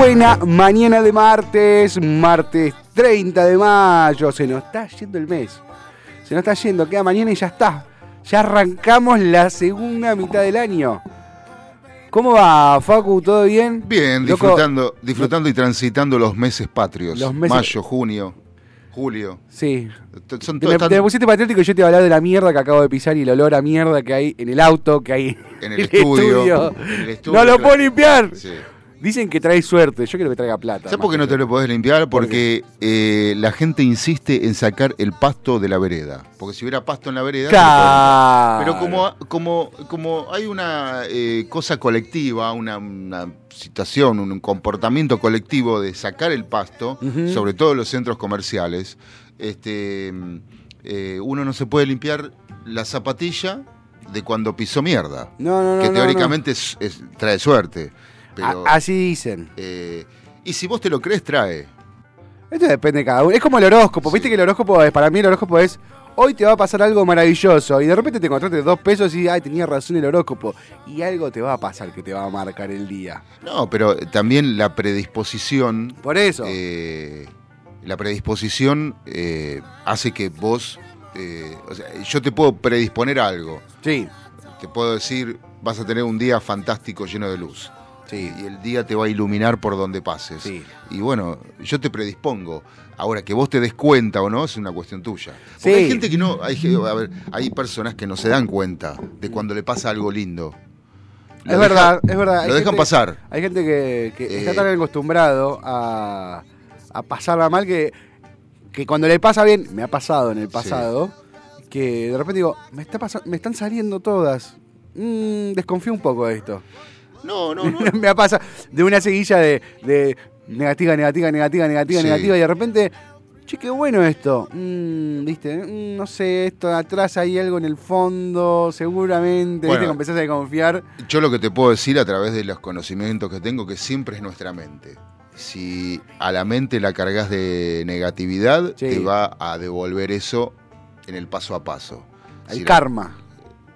Buena mañana de martes, martes 30 de mayo. Se nos está yendo el mes. Se nos está yendo, queda mañana y ya está. Ya arrancamos la segunda mitad del año. ¿Cómo va, Facu? ¿Todo bien? Bien, disfrutando, disfrutando y transitando los meses patrios. Mayo, junio, julio. Sí. Son te, me, pusiste patriótico y yo te iba a hablar de la mierda que acabo de pisar y el olor a mierda que hay en el auto, que hay en el, estudio. no lo puedo limpiar. Sí. Dicen que trae suerte, yo quiero que traiga plata. ¿Sabes por qué no te lo podés limpiar? Porque eh, la gente insiste en sacar el pasto de la vereda. Porque si hubiera pasto en la vereda. Pero como, como, como hay una eh, cosa colectiva, una, situación, un comportamiento colectivo de sacar el pasto, sobre todo en los centros comerciales, este, eh, uno no se puede limpiar la zapatilla de cuando pisó mierda. No, no, no. Que teóricamente trae suerte así dicen. Eh, y si vos te lo crees, trae. Esto depende de cada uno. Es como el horóscopo. Viste que el horóscopo es, para mí el horóscopo es, hoy te va a pasar algo maravilloso. Y de repente te encontraste dos pesos y, ay, tenía razón el horóscopo. Y algo te va a pasar que te va a marcar el día. No, pero también la predisposición. Por eso. Eh, la predisposición eh, hace que vos. o sea, yo te puedo predisponer a algo. Sí. Te puedo decir, vas a tener un día fantástico lleno de luz. Y el día te va a iluminar por donde pases. Y bueno, yo te predispongo. Ahora, que vos te des cuenta o no, es una cuestión tuya. Porque hay gente que no. Hay, a ver, hay personas que no se dan cuenta de cuando le pasa algo lindo. es verdad, es verdad. Lo dejan pasar. Hay gente que, está tan eh, acostumbrado a, a pasarla mal que, que cuando le pasa bien, me ha pasado en el pasado, que de repente digo, me, está me están saliendo todas. Mm, desconfío un poco de esto. No, no, no. me ha pasado de una seguilla de, negativa, negativa, negativa, negativa, negativa, y de repente, che, qué bueno esto. Mm, ¿Viste? Mm, no sé, esto atrás hay algo en el fondo, seguramente. ¿Viste? Que empezás a confiar. Yo lo que te puedo decir a través de los conocimientos que tengo, que siempre es nuestra mente. Si a la mente la cargas de negatividad, te va a devolver eso en el paso a paso. El karma.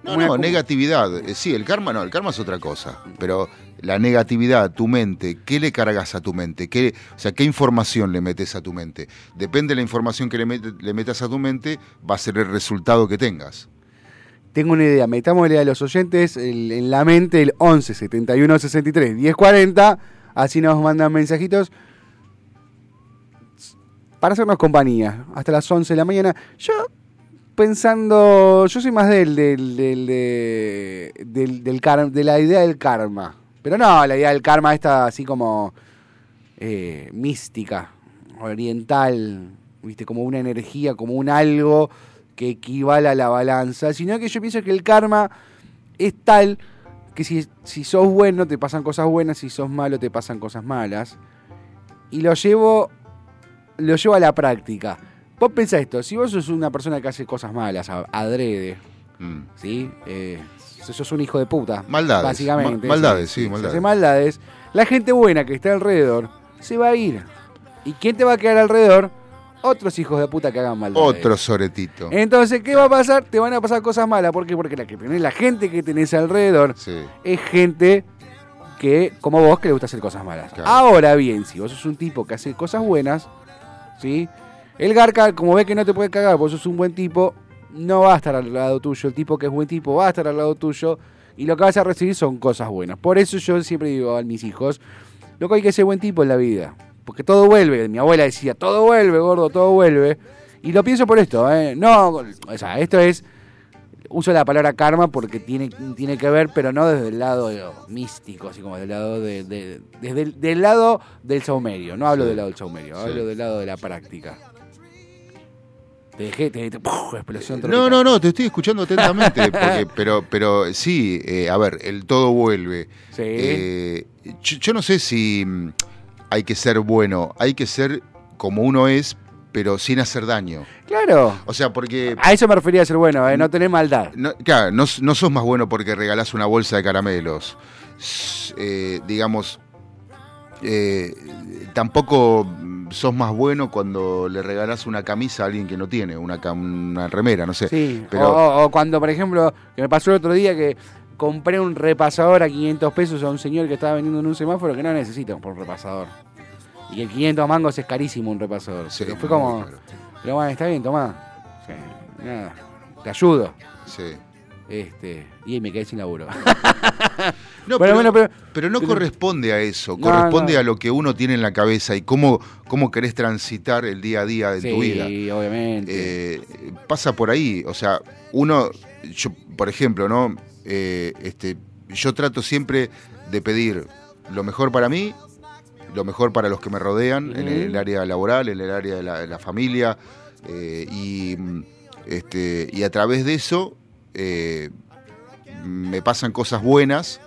No, no, negatividad. Eh, sí, el karma no, el karma es otra cosa. Pero la negatividad, tu mente, ¿qué le cargas a tu mente? ¿Qué, o sea, ¿qué información le metes a tu mente? Depende de la información que le, le metas a tu mente, va a ser el resultado que tengas. Tengo una idea, metámosle a los oyentes en la mente el 11 71 63 10 40, así nos mandan mensajitos para hacernos compañía hasta las 11 de la mañana. Yo pensando, yo soy más del, del, del, de, del, del de la idea del karma. Pero no, la idea del karma está así como eh, mística, oriental, viste, como una energía, como un algo que equivale a la balanza, sino que yo pienso que el karma es tal que si, si sos bueno te pasan cosas buenas, si sos malo te pasan cosas malas. Y lo llevo, lo llevo a la práctica. Vos pensá esto, si vos sos una persona que hace cosas malas, adrede, Mm. ¿sí? Eh, sos un hijo de puta. Maldades, Básicamente. ma- maldades, sí, Si maldades. hace maldades. La gente buena que está alrededor se va a ir. ¿Y quién te va a quedar alrededor? Otros hijos de puta que hagan maldades. Otro soretito. Entonces, ¿qué va a pasar? Te van a pasar cosas malas. ¿Por qué? Porque la, que tenés, la gente que tenés alrededor Sí. es gente que, como vos, que le gusta hacer cosas malas. Claro. Ahora bien, si vos sos un tipo que hace cosas buenas, ¿sí? El Garca, como ve que no te puede cagar, vos sos un buen tipo, no va a estar al lado tuyo. El tipo que es buen tipo va a estar al lado tuyo. Y lo que vas a recibir son cosas buenas. Por eso yo siempre digo a mis hijos, lo que hay que ser buen tipo en la vida. Porque todo vuelve. Mi abuela decía, todo vuelve, gordo, todo vuelve. Y lo pienso por esto, ¿eh? No, o sea, esto es uso la palabra karma porque tiene, tiene que ver, pero no desde el lado místico, así como del lado de, de- desde el, del lado del saumerio. No hablo del lado del saumerio, Sí. hablo del lado de la práctica. Te dejé, te, te- ¡puf! explosión No, tropical. no, no, te estoy escuchando atentamente, porque- pero, pero sí, eh, a ver, el todo vuelve. Sí. Eh, yo, yo no sé si mm, hay que ser bueno, hay que ser como uno es, pero sin hacer daño. Claro. O sea, porque, A eso me refería a ser bueno, ¿eh? no tener maldad. no, claro, no, no sos más bueno porque regalás una bolsa de caramelos. Eh, digamos, eh, tampoco sos más bueno cuando le regalás una camisa a alguien que no tiene, una, una remera, no sé. Sí. Pero, O, o cuando, por ejemplo, que me pasó el otro día que compré un repasador a 500 pesos a un señor que estaba vendiendo en un semáforo que no necesita por un repasador. Y el 500 mangos es carísimo un repasador. Sí, Pero fue como, pero bueno, está bien, tomá. Sí, nada, te ayudo. Sí. Este, y me quedé sin laburo. No, pero, bueno, pero- pero no pero- corresponde a eso, No, corresponde no. a lo que uno tiene en la cabeza y cómo, cómo querés transitar el día a día de sí, tu vida. obviamente. Eh, pasa por ahí, o sea, uno, yo, por ejemplo, ¿no? Eh, este, yo trato siempre de pedir lo mejor para mí, lo mejor para los que me rodean, en el área laboral, en el área de la, de la familia, eh, y, este, y a través de eso eh, me pasan cosas buenas.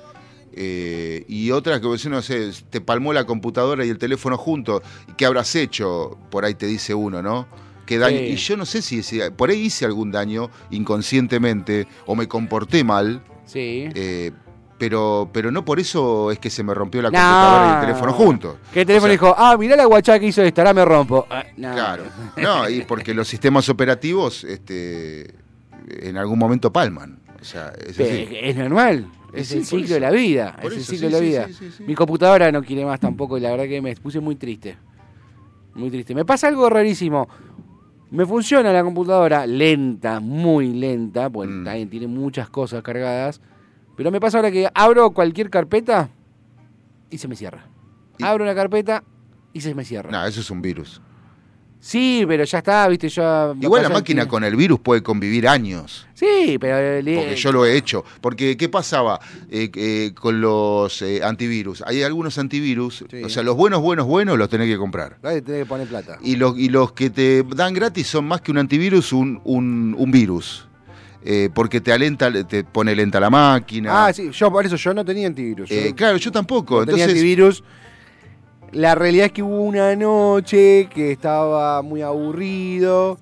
eh, y otras que vos no sé, te palmó la computadora y el teléfono juntos, ¿y qué habrás hecho? Por ahí te dice uno, ¿no? ¿Qué daño? Sí. Y yo no sé si, si- por ahí hice algún daño inconscientemente o me comporté mal, sí. eh, pero, pero no por eso es que se me rompió la No. computadora y el teléfono juntos. Que el teléfono O sea, dijo, ah, mirá la guachá que hizo esta, ahora me rompo. Ah, no. Claro. No, y porque los sistemas operativos este, en algún momento palman. O sea, es Pero así. Es normal, es el ciclo de la vida, Por es el ciclo sí, de la vida. sí, sí, sí. Mi computadora no quiere más tampoco y la verdad que me puse muy triste. Muy triste. Me pasa algo rarísimo. Me funciona la computadora lenta, muy lenta, porque Mm. también tiene muchas cosas cargadas. Pero me pasa ahora que abro cualquier carpeta y se me cierra. Y- Abro una carpeta y se me cierra. No, eso es un virus. Sí, pero ya está, viste, ya... Igual la máquina tiene- con el virus puede convivir años. Sí, pero... le- Porque yo lo he hecho. Porque, ¿qué pasaba eh, eh, con los eh, antivirus? Hay algunos antivirus, Sí. o sea, los buenos, buenos, buenos los tenés que comprar. Tenés que poner plata. Y los, y los que te dan gratis son más que un antivirus, un, un, un virus. Eh, porque te alenta, te pone lenta la máquina. Ah, sí, yo por eso yo no tenía antivirus. Eh, Yo- claro, yo tampoco. no tenía Entonces, antivirus. La realidad es que hubo una noche que estaba muy aburrido.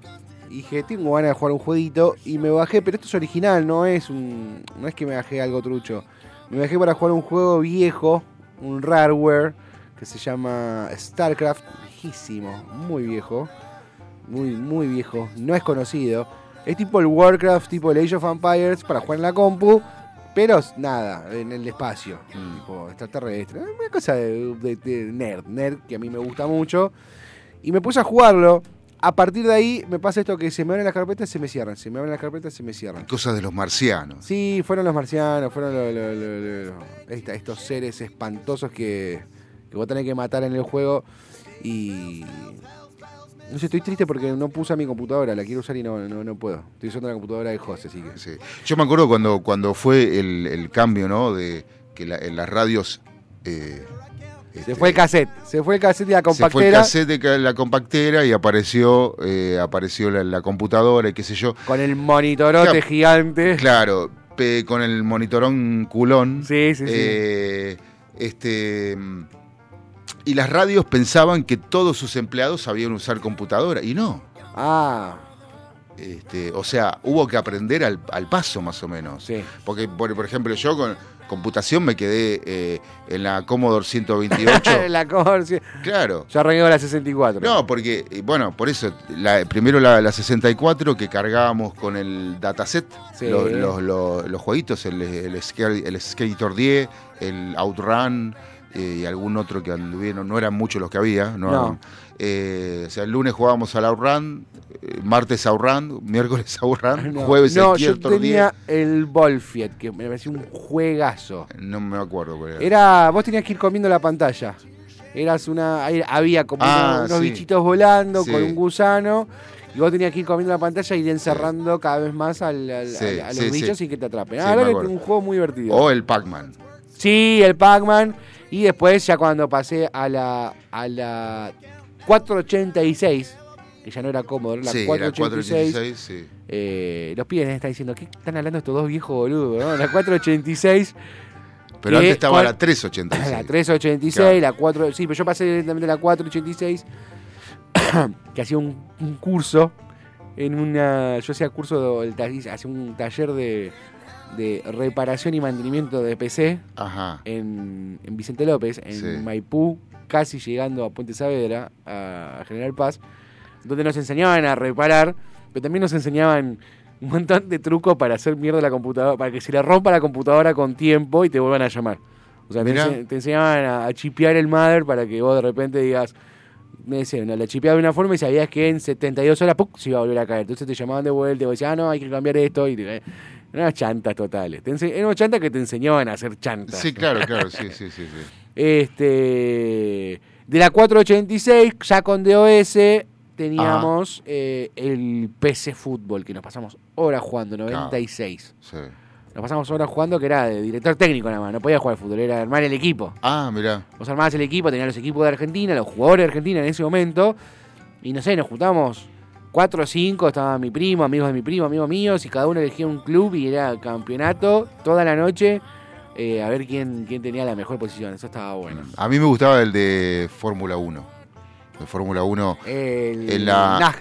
Y dije, tengo ganas de jugar un jueguito. Y me bajé, pero esto es original, no es un. No es que me bajé algo trucho. Me bajé para jugar un juego viejo, un rareware, que se llama StarCraft. Viejísimo, muy viejo. Muy, muy viejo. No es conocido. Es tipo el Warcraft, tipo el Age of Empires para jugar en la compu. Pero nada, en el espacio, Mm. tipo extraterrestre. Una cosa de, de- de nerd, nerd que a mí me gusta mucho. Y me puse a jugarlo. A partir de ahí me pasa esto que se me abren las carpetas, se me cierran. Se me abren las carpetas, se me cierran. cosas de los marcianos. Sí, fueron los marcianos, fueron lo- lo- lo- lo- lo- esta- estos seres espantosos que, que vos tenés que matar en el juego. Y, No sé, estoy triste porque no puse mi computadora, la quiero usar y no, no, puedo. Estoy usando la computadora de José, así que. Sí. Yo me acuerdo cuando, cuando fue el, cambio, ¿no? De que en las radios. Eh, se este, fue el cassette, se fue el cassette y la compactera. Se fue el cassette de la compactera y apareció, eh, apareció la, computadora y qué sé yo. Con el monitorote gigante. Claro, con el monitorón culón. Sí, sí, sí. Eh, este y las radios pensaban que todos sus empleados sabían usar computadora y no. Ah. Este, o sea, hubo que aprender al, paso más o menos. Sí. Porque, por, ejemplo, yo con computación me quedé eh, en la Commodore 128. la Commodore Claro. Yo arranqué la 64. No, porque, bueno, por eso, primero la, 64 que cargábamos con el dataset, los, los, jueguitos, el, el, el Skater 10, el Outrun eh, y algún otro que anduvieron, no eran muchos los que había. No, eh, o sea, el lunes jugábamos al Outrun, eh, martes Outrun, miércoles Outrun, jueves no, yo tenía el Bolfiet, que me parecía un juegazo. No me acuerdo. Era. era, vos tenías que ir comiendo la pantalla. Eras una, había como ah, unos, bichitos volando con un gusano. Y vos tenías que ir comiendo la pantalla y ir encerrando cada vez más al, a los bichos sin que te atrapen. Ah, que un juego muy divertido. O el Pac-Man. Sí, el Pac-Man. Y después, ya cuando pasé a la, a la 486, que ya no era cómodo, la 486, eh, los pibes están diciendo, ¿qué están hablando estos dos viejos boludos? ¿no? La 486. Pero antes estaba la 386. La 386, la 4. Sí, pero yo pasé directamente a la 486, que hacía un, curso en una. Yo hacía curso, de, hacía un taller de de reparación y mantenimiento de PC En, Vicente López, en Maipú, casi llegando a Puente Saavedra, a, General Paz, donde nos enseñaban a reparar, pero también nos enseñaban un montón de trucos para hacer mierda la computadora, para que se le rompa la computadora con tiempo y te vuelvan a llamar. O sea, te, enseñaban a, chipear el mother para que vos de repente digas, me decían, la chipeaba de una forma y sabías que en 72 horas se iba a volver a caer. Entonces te llamaban de vuelta y vos decías, ah, no, hay que cambiar esto. Y eran chantas totales. eran chantas que te enseñaban a hacer chantas. Sí, claro, claro, sí, sí, sí, Este, de la 486, ya con DOS, teníamos eh, el PC Fútbol, que nos pasamos horas jugando, 96. Sí. Nos pasamos horas jugando, que era de director técnico nada más, no podía jugar fútbol, era armar el equipo. Ah, mirá. Vos armabas el equipo, tenías los equipos de Argentina, los jugadores de Argentina en ese momento, y no sé, nos juntamos cuatro o cinco, estaba mi primo, amigos de mi primo, amigos míos, y cada uno elegía un club y era campeonato toda la noche. Eh, a ver quién, quién tenía la mejor posición. Eso estaba bueno. A mí me gustaba el de Fórmula 1. De Fórmula 1. El,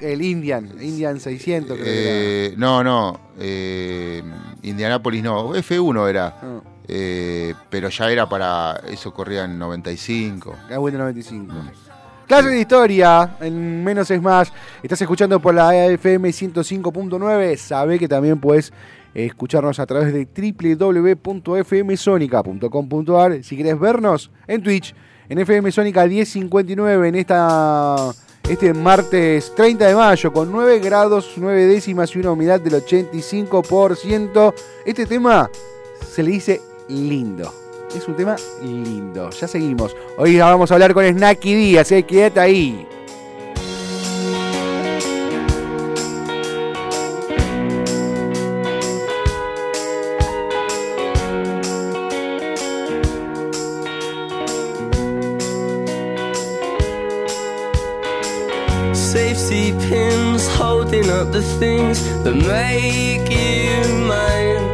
el Indian, Indian 600 creo que era. No, no. Eh, Indianapolis no. F1 era. Ah. Eh, pero ya era para. Eso corría en 95. Ah, bueno, 95. Clase de historia, en menos es más. Estás escuchando por la AFM 105.9. Sabe que también puedes escucharnos a través de www.fmsonica.com.ar. Si quieres vernos en Twitch, en FM Sónica 1059, en esta, este martes 30 de mayo, con 9 grados, 9 décimas y una humedad del 85%. Este tema se le dice lindo es un tema lindo. Ya seguimos. Hoy vamos a hablar con Snacky Díaz, eh, quédate ahí. Safety pins holding up the things that make you mine.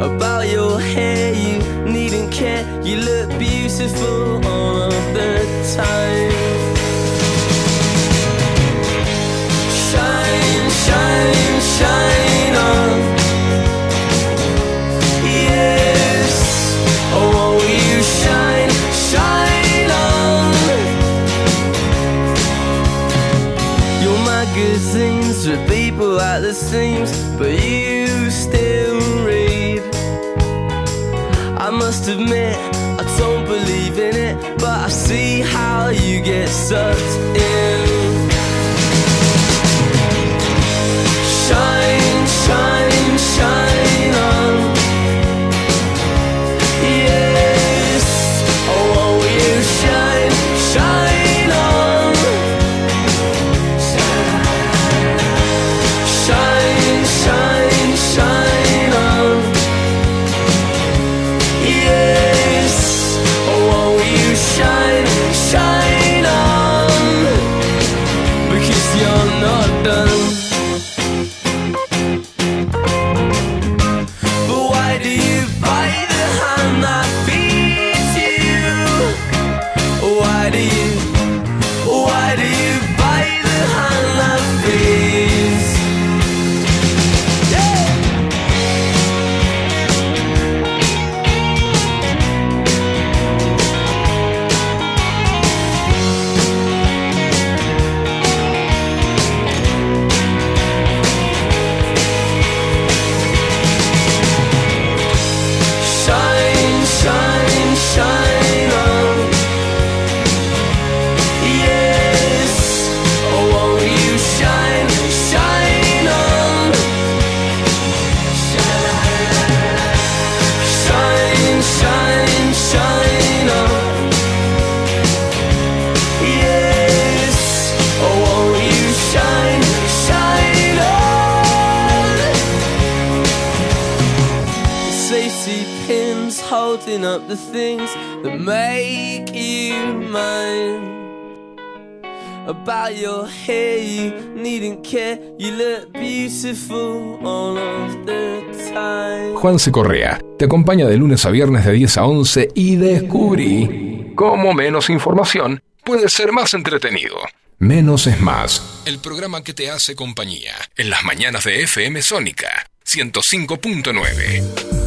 About your hair, you needn't care. You look beautiful all of the time. Shine, shine, shine on. Yes, oh, won't you shine, shine on? Your magazines with people at the seams, but you holding up the things that make you mine. About your hair, you needn't care. You look beautiful all of the time. Juanse Correa te acompaña de lunes a viernes de 10 a 11 y descubrí cómo menos información puede ser más entretenido. Menos es más. El programa que te hace compañía en las mañanas de FM Sónica 105.9.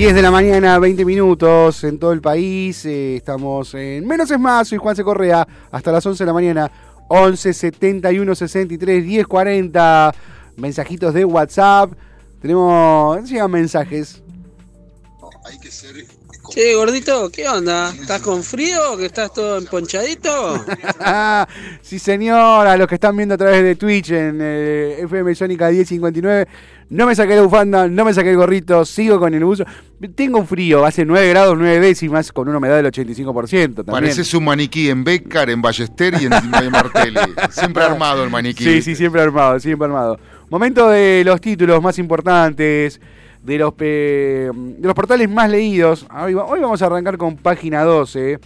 10 de la mañana, 20 minutos en todo el país. Eh, estamos en Menos es Más. Soy Juan C. Correa. Hasta las 11 de la mañana. 11 71 63 10 40. Mensajitos de WhatsApp. Tenemos. Llegan mensajes. hay que ser. Che, gordito, ¿qué onda? ¿Estás con frío? ¿Que estás todo emponchadito? sí, señora. Los que están viendo a través de Twitch en eh, FM Sónica 1059 no me saqué la bufanda, no me saqué el gorrito, sigo con el buzo. Tengo un frío, hace 9 grados, 9 décimas, con una humedad del 85%. También. Pareces un maniquí en Becar, en Ballester y en Martelli. Siempre armado el maniquí. Sí, sí, siempre armado, siempre armado. Momento de los títulos más importantes, de los, de los portales más leídos. Hoy, vamos a arrancar con página 12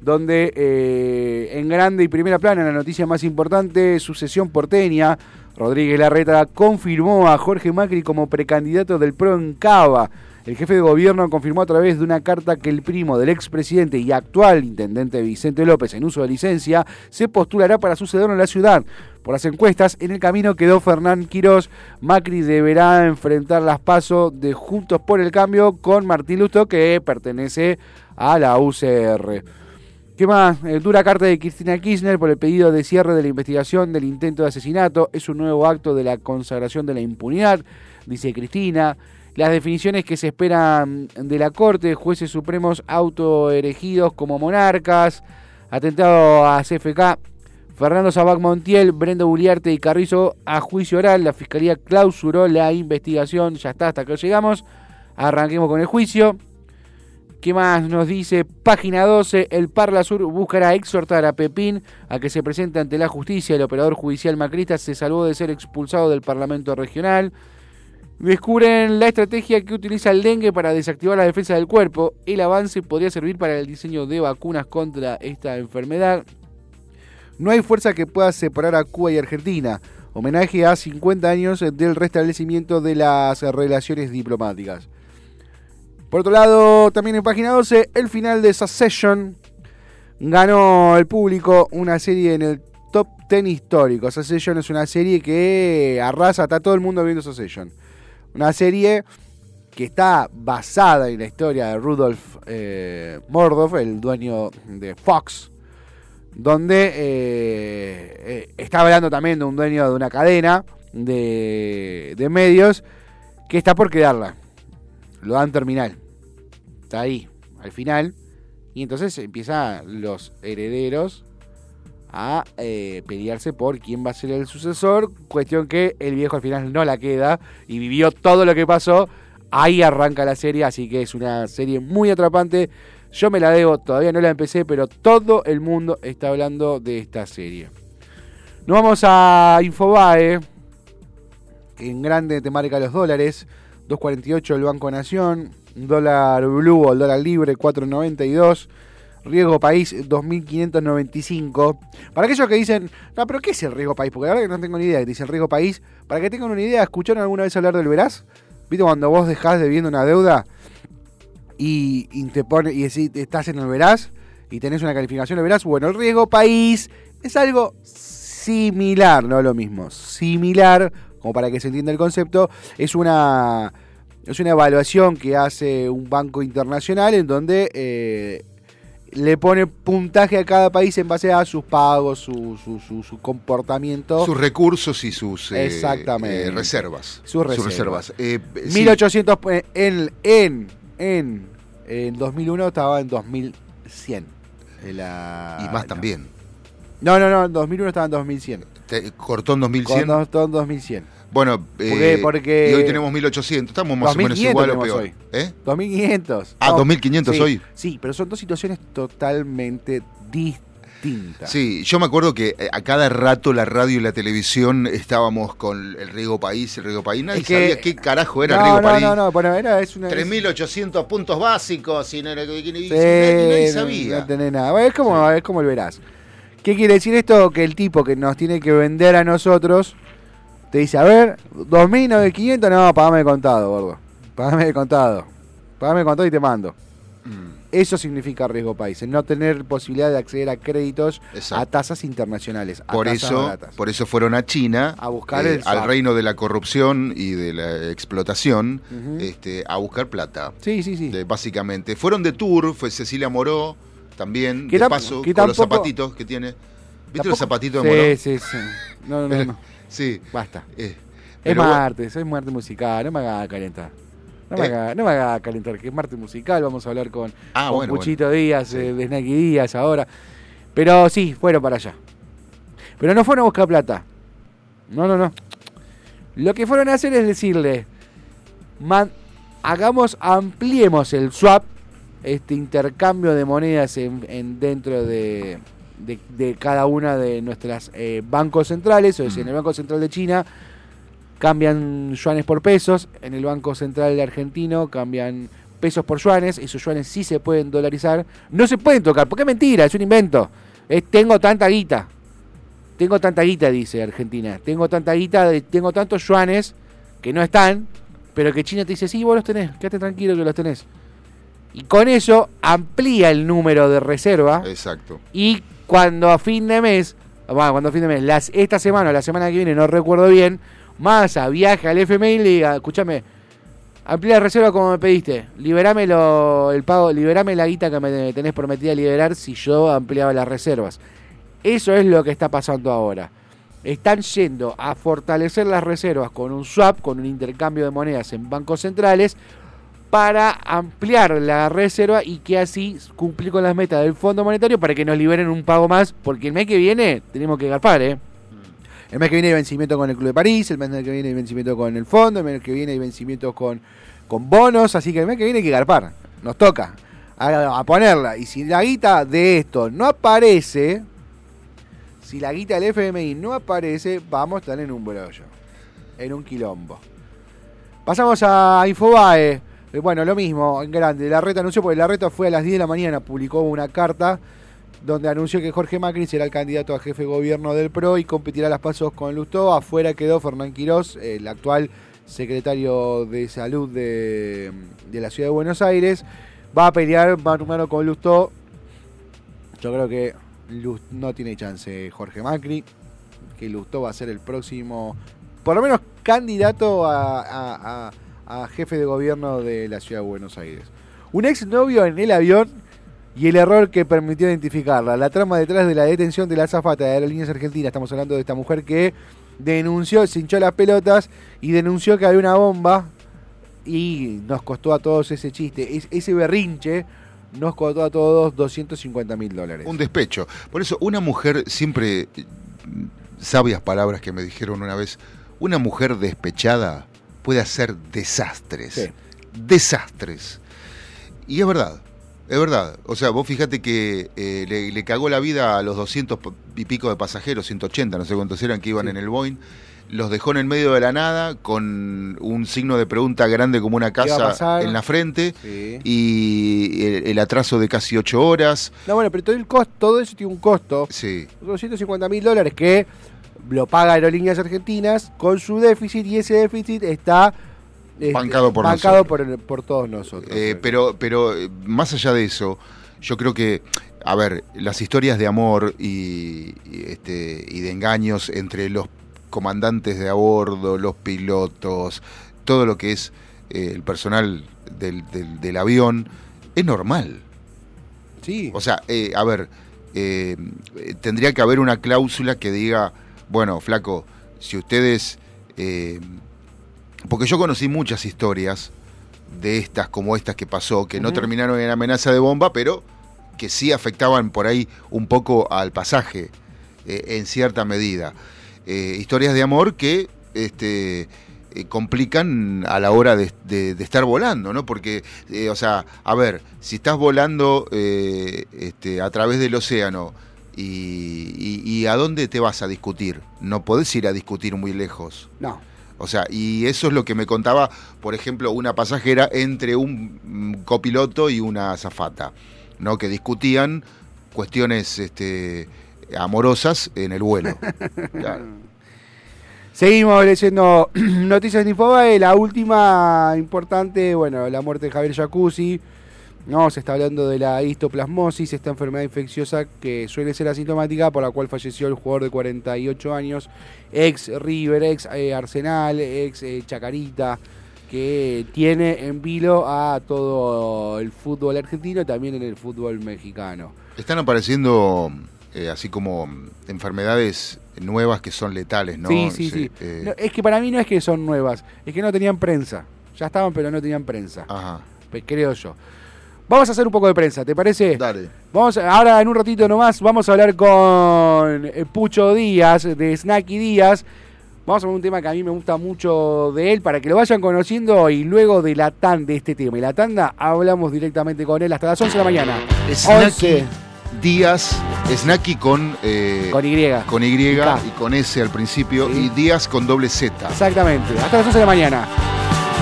donde eh, en grande y primera plana la noticia más importante, sucesión porteña, Rodríguez Larreta confirmó a Jorge Macri como precandidato del PRO en Cava. El jefe de gobierno confirmó a través de una carta que el primo del expresidente y actual intendente Vicente López, en uso de licencia, se postulará para sucederlo en la ciudad. Por las encuestas, en el camino quedó Fernán Quirós. Macri deberá enfrentar las pasos de Juntos por el Cambio con Martín Lusto, que pertenece a la UCR. ¿Qué más? Eh, dura carta de Cristina Kirchner por el pedido de cierre de la investigación del intento de asesinato. Es un nuevo acto de la consagración de la impunidad, dice Cristina. Las definiciones que se esperan de la Corte, jueces supremos autoeregidos como monarcas, atentado a CFK, Fernando Sabac Montiel, Brenda Buliarte y Carrizo a juicio oral. La Fiscalía clausuró la investigación. Ya está, hasta acá llegamos. Arranquemos con el juicio. ¿Qué más nos dice? Página 12. El Parla Sur buscará exhortar a Pepín a que se presente ante la justicia. El operador judicial macrista se salvó de ser expulsado del Parlamento Regional. Descubren la estrategia que utiliza el dengue para desactivar la defensa del cuerpo. El avance podría servir para el diseño de vacunas contra esta enfermedad. No hay fuerza que pueda separar a Cuba y Argentina. Homenaje a 50 años del restablecimiento de las relaciones diplomáticas. Por otro lado, también en página 12, el final de Succession ganó el público una serie en el top 10 histórico. Succession es una serie que arrasa, está todo el mundo viendo Succession. Una serie que está basada en la historia de Rudolf eh, el dueño de Fox, donde eh, eh, está hablando también de un dueño de una cadena de, de medios que está por quedarla. Lo dan terminal está ahí, al final. Y entonces empiezan los herederos a eh, pelearse por quién va a ser el sucesor. Cuestión que el viejo al final no la queda y vivió todo lo que pasó. Ahí arranca la serie, así que es una serie muy atrapante. Yo me la debo, todavía no la empecé, pero todo el mundo está hablando de esta serie. Nos vamos a Infobae, en grande te marca los dólares. 2.48 el Banco Nación, dólar blue o el dólar libre 4.92. Riesgo país 2.595. Para aquellos que dicen, no, pero ¿qué es el riesgo país? Porque la verdad que no tengo ni idea que dice el riesgo país. Para que tengan una idea, ¿escucharon alguna vez hablar del veraz? ¿Viste cuando vos dejás debiendo una deuda y, te pone, y decís, estás en el veraz y tenés una calificación de veraz? Bueno, el riesgo país es algo similar, no lo mismo, similar, como para que se entienda el concepto, es una es una evaluación que hace un banco internacional en donde eh, le pone puntaje a cada país en base a sus pagos, su, su, comportamiento. Sus recursos y sus eh, Exactamente. Eh, reservas. Sus reservas. 1800 en, en, en, en 2001 estaba en 2100. y más también. No, no, no, en 2001 estaba en 2100. ¿Cortó en 2100? Cortó en 2100. Bueno, eh, porque, y hoy tenemos 1800, estamos más o menos igual o peor. Hoy. ¿Eh? 2500. Ah, 2500 hoy. Sí, pero son dos situaciones totalmente distintas. distinta. Sí, yo me acuerdo que eh, a cada rato la radio y la televisión estábamos con el Riego País, el Riego País. Nadie sabía qué carajo era no, el Riego no, País. No, no, bueno, era, es una... 3.800 puntos básicos y, no, y, sí, nadie sabía. No, tenés nada. Bueno, es, como, es como el verás. ¿Qué quiere decir esto? Que el tipo que nos tiene que vender a nosotros te dice, a ver, 2.500, no, pagame de contado, gordo. Pagame de contado. Pagame de contado y te mando. Mm. Eso significa riesgo país, no tener posibilidad de acceder a créditos a tasas internacionales. por, eso, por eso fueron a China, a buscar eh, al reino de la corrupción y de la explotación, este, a buscar plata. Sí, sí, sí. básicamente. Fueron de tour, fue Cecilia Moró también, de paso, con los zapatitos que tiene. ¿Viste los zapatitos de Moró? Sí, sí, sí. No, no, no. Sí. Basta. Eh, es martes, es martes musical, no me haga calentar. No me, ¿Eh? haga, no me haga calentar, que es martes musical, vamos a hablar con, ah, Puchito Díaz, eh, de Snacky Díaz ahora. Pero sí, fueron para allá. Pero no fueron a buscar plata. No, no, no. Lo que fueron a hacer es decirle, hagamos, ampliemos el swap, este intercambio de monedas en dentro de, de, cada una de nuestras eh, bancos centrales, o sea, en el Banco Central de China cambian yuanes por pesos, en el Banco Central de Argentino cambian pesos por yuanes, esos yuanes sí se pueden dolarizar, no se pueden tocar, porque es mentira, es un invento, es tengo tanta guita, tengo tanta guita, dice Argentina, tengo tanta guita, tengo tantos yuanes que no están, pero que China te dice, sí, vos los tenés, quédate tranquilo que los tenés. Y con eso amplía el número de reserva. Exacto. Y cuando a fin de mes, bueno, cuando a fin de mes, las, esta semana o la semana que viene, no recuerdo bien, Massa viaja al FMI y le diga, escúchame, amplía la reserva como me pediste, liberame el pago, liberame la guita que me tenés prometida liberar si yo ampliaba las reservas. Eso es lo que está pasando ahora. Están yendo a fortalecer las reservas con un swap, con un intercambio de monedas en bancos centrales, para ampliar la reserva y que así cumplir con las metas del Fondo Monetario para que nos liberen un pago más, porque el mes que viene tenemos que garpar, ¿eh? El mes que viene hay vencimiento con el Club de París, el mes que viene hay vencimiento con el fondo, el mes que viene hay vencimiento con, con bonos, así que el mes que viene hay que garpar, nos toca a, ponerla. Y si la guita de esto no aparece, si la guita del FMI no aparece, vamos a estar en un brollo, en un quilombo. Pasamos a Infobae. Eh, bueno, lo mismo, en grande. La reta anunció, porque la reta fue a las 10 de la mañana, publicó una carta donde anunció que Jorge Macri será el candidato a jefe de gobierno del PRO y competirá las pasos con Lustó. Afuera quedó Fernán Quirós, el actual secretario de salud de, la ciudad de Buenos Aires. Va a pelear mano a mano con Lustó. Yo creo que no tiene chance Jorge Macri, que Lustó va a ser el próximo, por lo menos candidato a a jefe de gobierno de la ciudad de Buenos Aires. Un ex novio en el avión y el error que permitió identificarla. La trama detrás de la detención de la azafata de Aerolíneas Argentinas. Estamos hablando de esta mujer que denunció, se hinchó las pelotas y denunció que había una bomba y nos costó a todos ese chiste, ese berrinche. Nos costó a todos 250 mil dólares. Un despecho. Por eso, una mujer, siempre, sabias palabras que me dijeron una vez, una mujer despechada puede hacer desastres. Desastres. Y es verdad, es verdad. O sea, vos fíjate que eh, le, cagó la vida a los 200 y pico de pasajeros, 180, no sé cuántos eran que iban en el Boeing. Los dejó en el medio de la nada con un signo de pregunta grande como una casa en la frente y el, atraso de casi 8 horas. No, bueno, pero todo, el costo, todo eso tiene un costo. Sí. 250 mil dólares que lo paga Aerolíneas Argentinas con su déficit y ese déficit está este, bancado, por, por, todos nosotros. Eh, pero, pero eh, más allá de eso, yo creo que, a ver, las historias de amor y, este, y de engaños entre los comandantes de a bordo, los pilotos, todo lo que es eh, el personal del, del, avión, es normal. Sí. O sea, a ver, tendría que haber una cláusula que diga bueno, flaco, si ustedes... Eh, porque yo conocí muchas historias de estas como estas que pasó, que no terminaron en amenaza de bomba, pero que sí afectaban por ahí un poco al pasaje eh, en cierta medida. Eh, historias de amor que este, complican a la hora de, estar volando, ¿no? Porque, o sea, a ver, si estás volando este, a través del océano Y, a dónde te vas a discutir? No podés ir a discutir muy lejos. No. O sea, y eso es lo que me contaba, por ejemplo, una pasajera entre un copiloto y una azafata, ¿no? Que discutían cuestiones este, amorosas en el vuelo. Seguimos leyendo noticias de Infobae. La última importante, bueno, la muerte de Javier Jacuzzi. No, se está hablando de la histoplasmosis, esta enfermedad infecciosa que suele ser asintomática, por la cual falleció el jugador de 48 años, ex River, ex eh, Arsenal, ex eh, Chacarita, que tiene en vilo a todo el fútbol argentino y también en el fútbol mexicano. Están apareciendo eh, así como enfermedades nuevas que son letales, ¿no? Sí, sí, sí. es que para mí no es que son nuevas, es que no tenían prensa. Ya estaban, pero no tenían prensa. Ajá. Creo yo. Vamos a hacer un poco de prensa, ¿te parece? Dale. Vamos, ahora en un ratito nomás vamos a hablar con eh, Pucho Díaz, de Snacky Díaz. Vamos a ver un tema que a mí me gusta mucho de él para que lo vayan conociendo y luego de la tanda de este tema. Y la tanda hablamos directamente con él hasta las 11 de la mañana. Snacky Díaz, Snacky con, eh, con Y. Con Y y, con S al principio y Díaz con doble Z. Exactamente. Hasta las 11 de la mañana.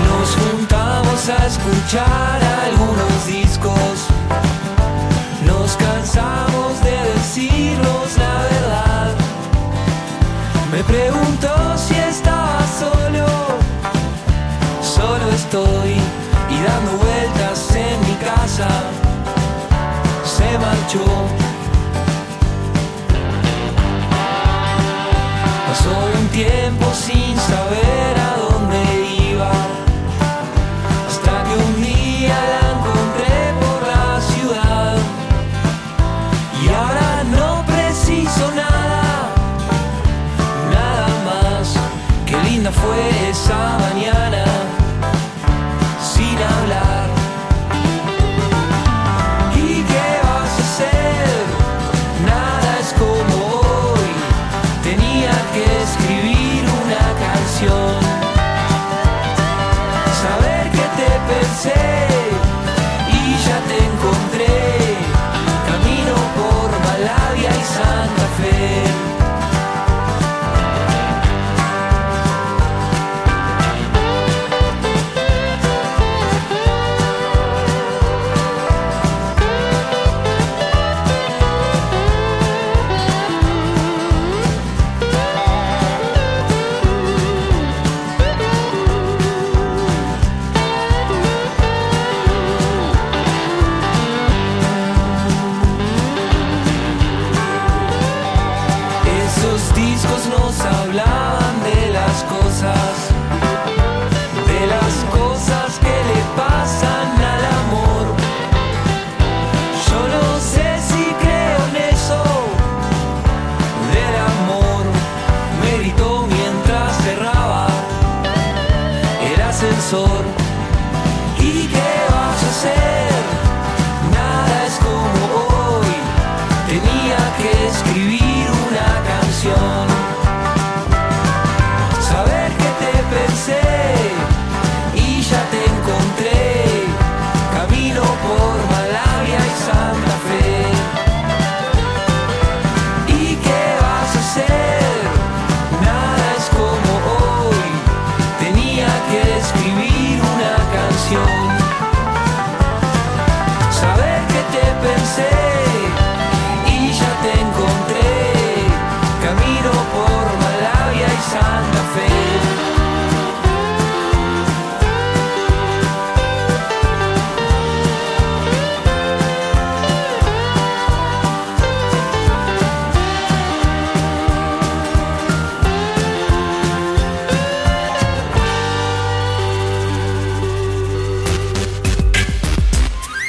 Nos juntamos a escuchar algunos discos. Pregunto si estaba solo. Solo estoy y dando vueltas en mi casa. Se marchó. Pasó un tiempo sin saber a fue esa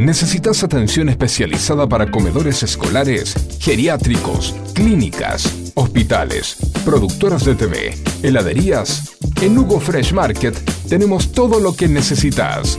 ¿Necesitas atención especializada para comedores escolares, geriátricos, clínicas, hospitales, productoras de TV, heladerías? En Hugo Fresh Market tenemos todo lo que necesitas.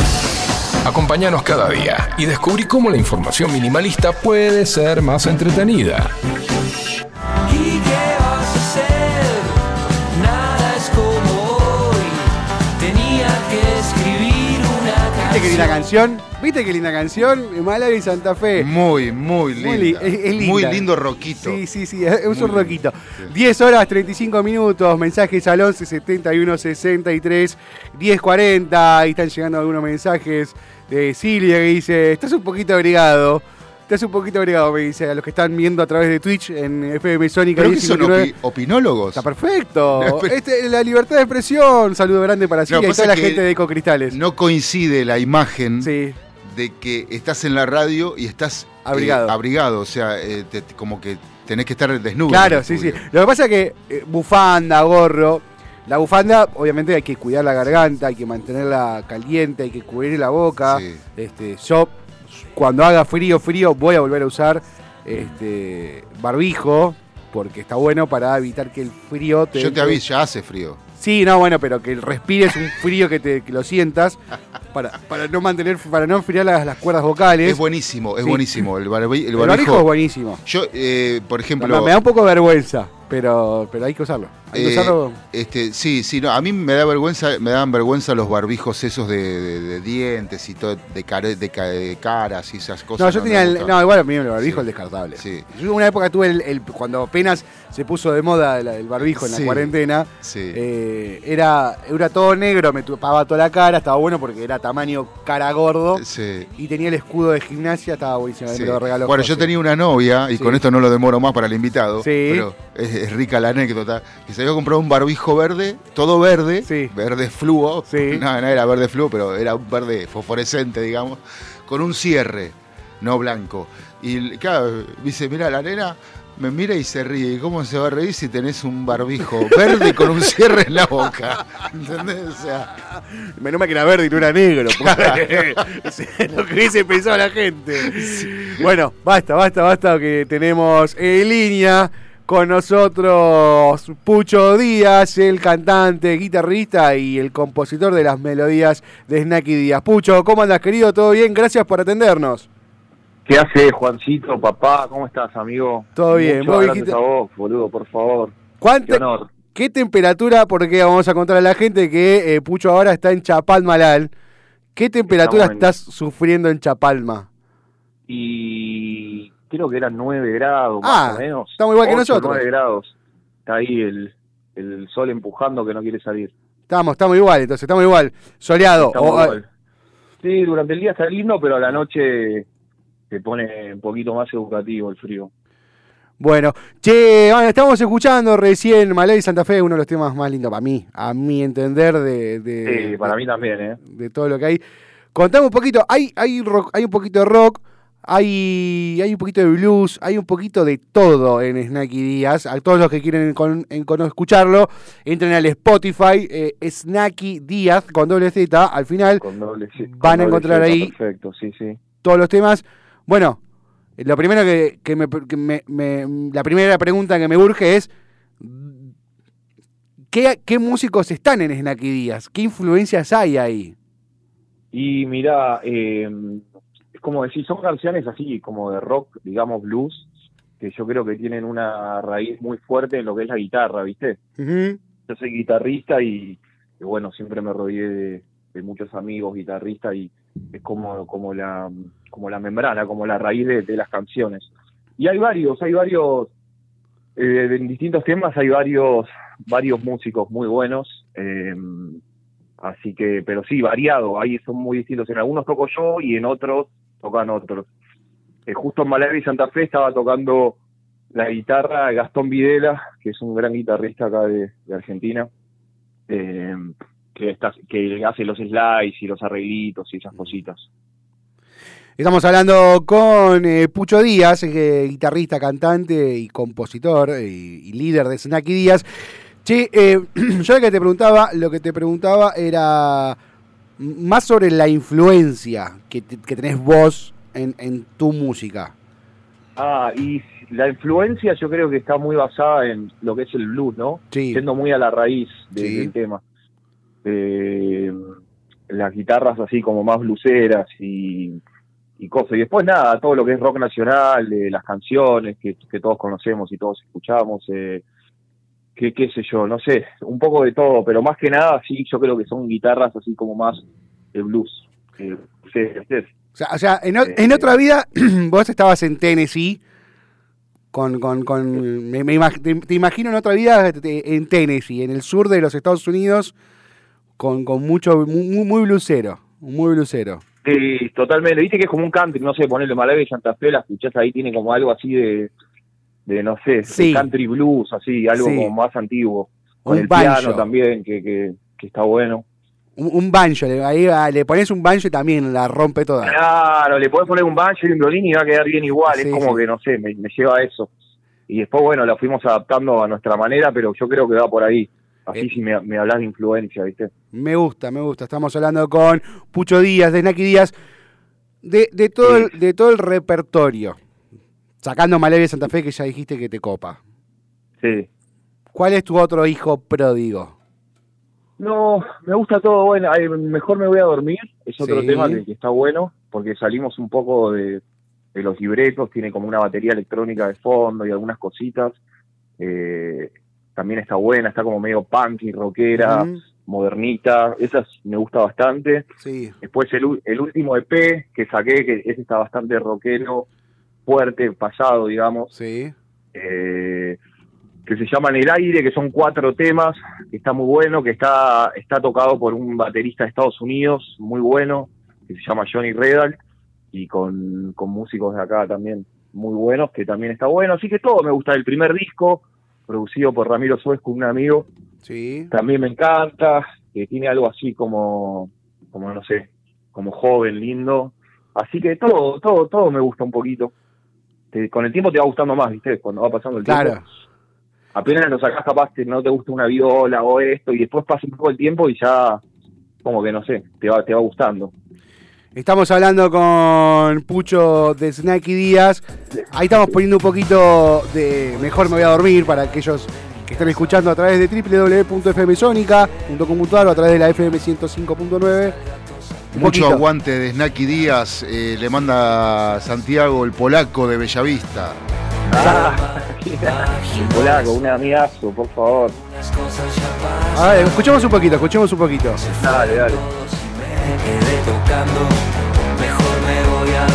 Acompáñanos cada día y descubrí cómo la información minimalista puede ser más entretenida. ¿Y qué vas a hacer? Nada es como hoy. Tenía que escribir una ¿Viste qué linda canción. canción? ¿Viste qué linda canción? Malawi y Santa Fe. Muy, muy linda. Muy li- es- es linda. Muy lindo roquito. Sí, sí, sí, es un Muy roquito. lindo, 10 horas 35 minutos, mensajes al 11 71 63 10 40. Ahí están llegando algunos mensajes de Silvia que dice: Estás un poquito abrigado. Estás un poquito abrigado, me dice, a los que están viendo a través de Twitch en FM Sónica ¿Pero qué son 1059. opi- opinólogos? Está perfecto. No, Este, la libertad de expresión. Saludo grande para Silvia y pasa toda la que gente de Ecocristales. No coincide la imagen Sí. De que estás en la radio y estás eh, Abrigado. abrigado, o sea, eh, te- como que tenés que estar desnudo. Claro, sí, sí. Lo que pasa es que eh, bufanda, gorro. La bufanda, obviamente, hay que cuidar la garganta, hay que mantenerla caliente, hay que cubrir la boca. Sí. Este, yo, cuando haga frío, frío, voy a volver a usar este barbijo, porque está bueno para evitar que el frío te. Yo te aviso, ya hace frío. Sí, no, bueno, pero que respires un frío que, te, que lo sientas para, para no mantener, para no enfriar las, las cuerdas vocales. Es buenísimo, es Sí. buenísimo. El, barbi- el el barbijo es buenísimo. Yo, eh, por ejemplo. Me, me da un poco de vergüenza, pero, pero hay que usarlo. Eh. Este, sí, sí, no, a mí me da vergüenza, me dan vergüenza los barbijos esos de, de- de dientes y todo, de, care- de, de caras y esas cosas. No, yo tenía el. No, igual a mí el barbijo Sí. el descartable. Sí. Yo una época tuve el, el- Cuando apenas se puso de moda el, el barbijo en la cuarentena, Sí. eh, era, era todo negro, me tapaba toda la cara, estaba bueno porque era tamaño cara gordo. Sí. Y tenía el escudo de gimnasia, estaba buenísimo. Me lo regaló Bueno, yo tenía una novia, y con esto no lo demoro más para el invitado, Sí. pero es, es rica la anécdota, que se había comprado un barbijo verde, todo verde, Sí. verde fluo, Sí. no, no era verde fluo, pero era un verde fosforescente, digamos, con un cierre, no blanco. Y claro, dice, mira, la nena me mira y se ríe. ¿Y ¿Cómo se va a reír si tenés un barbijo verde con un cierre en la boca? ¿Entendés? O sea, Menos mal que era verde y no era negro. lo que hubiese pensado la gente. Bueno, basta, basta, basta, que tenemos en línea con nosotros Pucho Díaz, el cantante, guitarrista y el compositor de las melodías de Snacky Díaz. Pucho, ¿cómo andas, querido? ¿Todo bien? Gracias por atendernos. ¿Qué hace Juancito, papá? ¿Cómo estás, amigo? Todo bien, Mucho vos gracias dijiste- a vos, boludo, por favor. Qué ¿Cuánta, honor. ¿Qué temperatura? Porque vamos a contar a la gente que eh, Pucho ahora está en Chapalmalal. ¿Qué temperatura Estamos en- estás sufriendo en Chapalma? Y creo que eran 9 grados, Ah, más o menos. estamos igual que nosotros. 9 grados. Está ahí el, el sol empujando que no quiere salir. Estamos, estamos igual, entonces, estamos igual. Soleado. Estamos O- ah, igual. Sí, durante el día está lindo, pero a la noche se pone un poquito más educativo el frío. bueno, che, bueno, estamos escuchando recién Malay y Santa Fe, uno de los temas más lindos para mí, a mi entender, de, de, Sí, para de- mí también, ¿eh? de todo lo que hay. Contame un poquito, hay, hay, rock, hay un poquito de rock, hay, hay un poquito de blues, hay un poquito de todo en Snacky Díaz. A todos los que quieren con- en- con- escucharlo, entren al Spotify, eh, Snacky Díaz con doble Z al final. Con doble, sí, con Van a encontrar Z, ahí- Perfecto, sí, sí. todos los temas. Bueno, lo primero que, que me, que me- me- la primera pregunta que me urge es ¿qué, qué músicos están en Snacky Díaz? ¿Qué influencias hay ahí? Y mira, eh, como decir, son canciones así como de rock, digamos blues, que yo creo que tienen una raíz muy fuerte en lo que es la guitarra, ¿viste? Yo soy guitarrista y, y bueno, siempre me rodeé de, de muchos amigos guitarristas y es como, como, la, como la membrana, como la raíz de, de las canciones. Y hay varios, hay varios, eh, en distintos temas hay varios, varios músicos muy buenos. eh, Así que, pero sí, variado, ahí son muy distintos. En algunos toco yo y en otros tocan otros. Eh, justo en Malawi y Santa Fe estaba tocando la guitarra Gastón Videla, que es un gran guitarrista acá de, de Argentina, eh, que, está, que hace los slides y los arreglitos y esas cositas. Estamos hablando con eh, Pucho Díaz, eh, guitarrista, cantante y compositor eh, y, líder de Snacky Díaz. Che, yo lo que te preguntaba, lo que te preguntaba era más sobre la influencia que, que tenés vos en, en tu música. Ah, y la influencia yo creo que está muy basada en lo que es el blues, ¿no? Sí. Siendo muy a la raíz de- Sí. del tema. Eh, las guitarras así como más bluseras y, y cosas. Y después nada, todo lo que es rock nacional, eh, las canciones que, que todos conocemos y todos escuchamos. Eh, que, qué sé yo, no sé, un poco de todo, pero más que nada sí, yo creo que son guitarras así como más de blues. Eh, sí, sí. O sea, o sea, en, o- en otra vida vos estabas en Tennessee con, con, con me, me imag- te, te imagino en otra vida te- en Tennessee, en el sur de los Estados Unidos, con, con mucho, muy, muy blusero, muy blusero. Sí, totalmente. Viste que es como un country, no sé, ponerle Malaga y Santa Fe, la escuchás ahí, tiene como algo así de, de no sé, de Sí. country blues, así, algo Sí. como más antiguo. Con Un el banjo. piano también, que, que, que está bueno. Un, un banjo, le, ahí ah, le pones un banjo y también la rompe toda. Claro, le podés poner un banjo y un violín y va a quedar bien igual. Sí, es como que, no sé, me, me lleva a eso. Y después, bueno, la fuimos adaptando a nuestra manera, pero yo creo que va por ahí. Así Eh. si me, me hablas de influencia, ¿viste? Me gusta, me gusta. Estamos hablando con Pucho Díaz, de Naki Díaz, de, de, todo, el, de todo el repertorio. Sacando Malaria de Santa Fe, que ya dijiste que te copa. Sí. ¿Cuál es tu otro hijo pródigo? No, me gusta todo. Bueno, mejor me voy a dormir. Es otro Sí. tema que, que está bueno, porque salimos un poco de, de los libretos. Tiene como una batería electrónica de fondo y algunas cositas. Eh, también está buena, está como medio punk y rockera, modernita. Esas me gusta bastante. Sí. Después el, el último EP que saqué, que ese está bastante rockero, fuerte, pasado, digamos. Sí. eh, que se llama En el aire, que son cuatro temas, que está muy bueno, que está, está tocado por un baterista de Estados Unidos, muy bueno, que se llama Johnny Redal, y con, con músicos de acá también muy buenos, que también está bueno. Así que todo me gusta. El primer disco, producido por Ramiro Suesco, un amigo, Sí. también me encanta, que tiene algo así como, como no sé, como joven, lindo. Así que todo, todo, todo me gusta un poquito. Te- con el tiempo te va gustando más, ¿viste? Cuando va pasando el tiempo. Claro. Apenas lo sacás capaz que no te gusta una viola o esto, y después pasa un poco el tiempo y ya, como que no sé, te va, te va gustando. Estamos hablando con Pucho de Snacky Díaz. Ahí estamos poniendo un poquito de Mejor me voy a dormir para aquellos que están escuchando a través de www.fmsonica.com.ar o a través de la FM 105.9. Mucho poquito. aguante de Snacky Díaz. eh, le manda Santiago el polaco de Bellavista. Polaco, un amigazo, por favor. A ver, escuchemos un poquito, escuchemos un poquito. Dale, dale. me quedé tocando. Mejor me voy a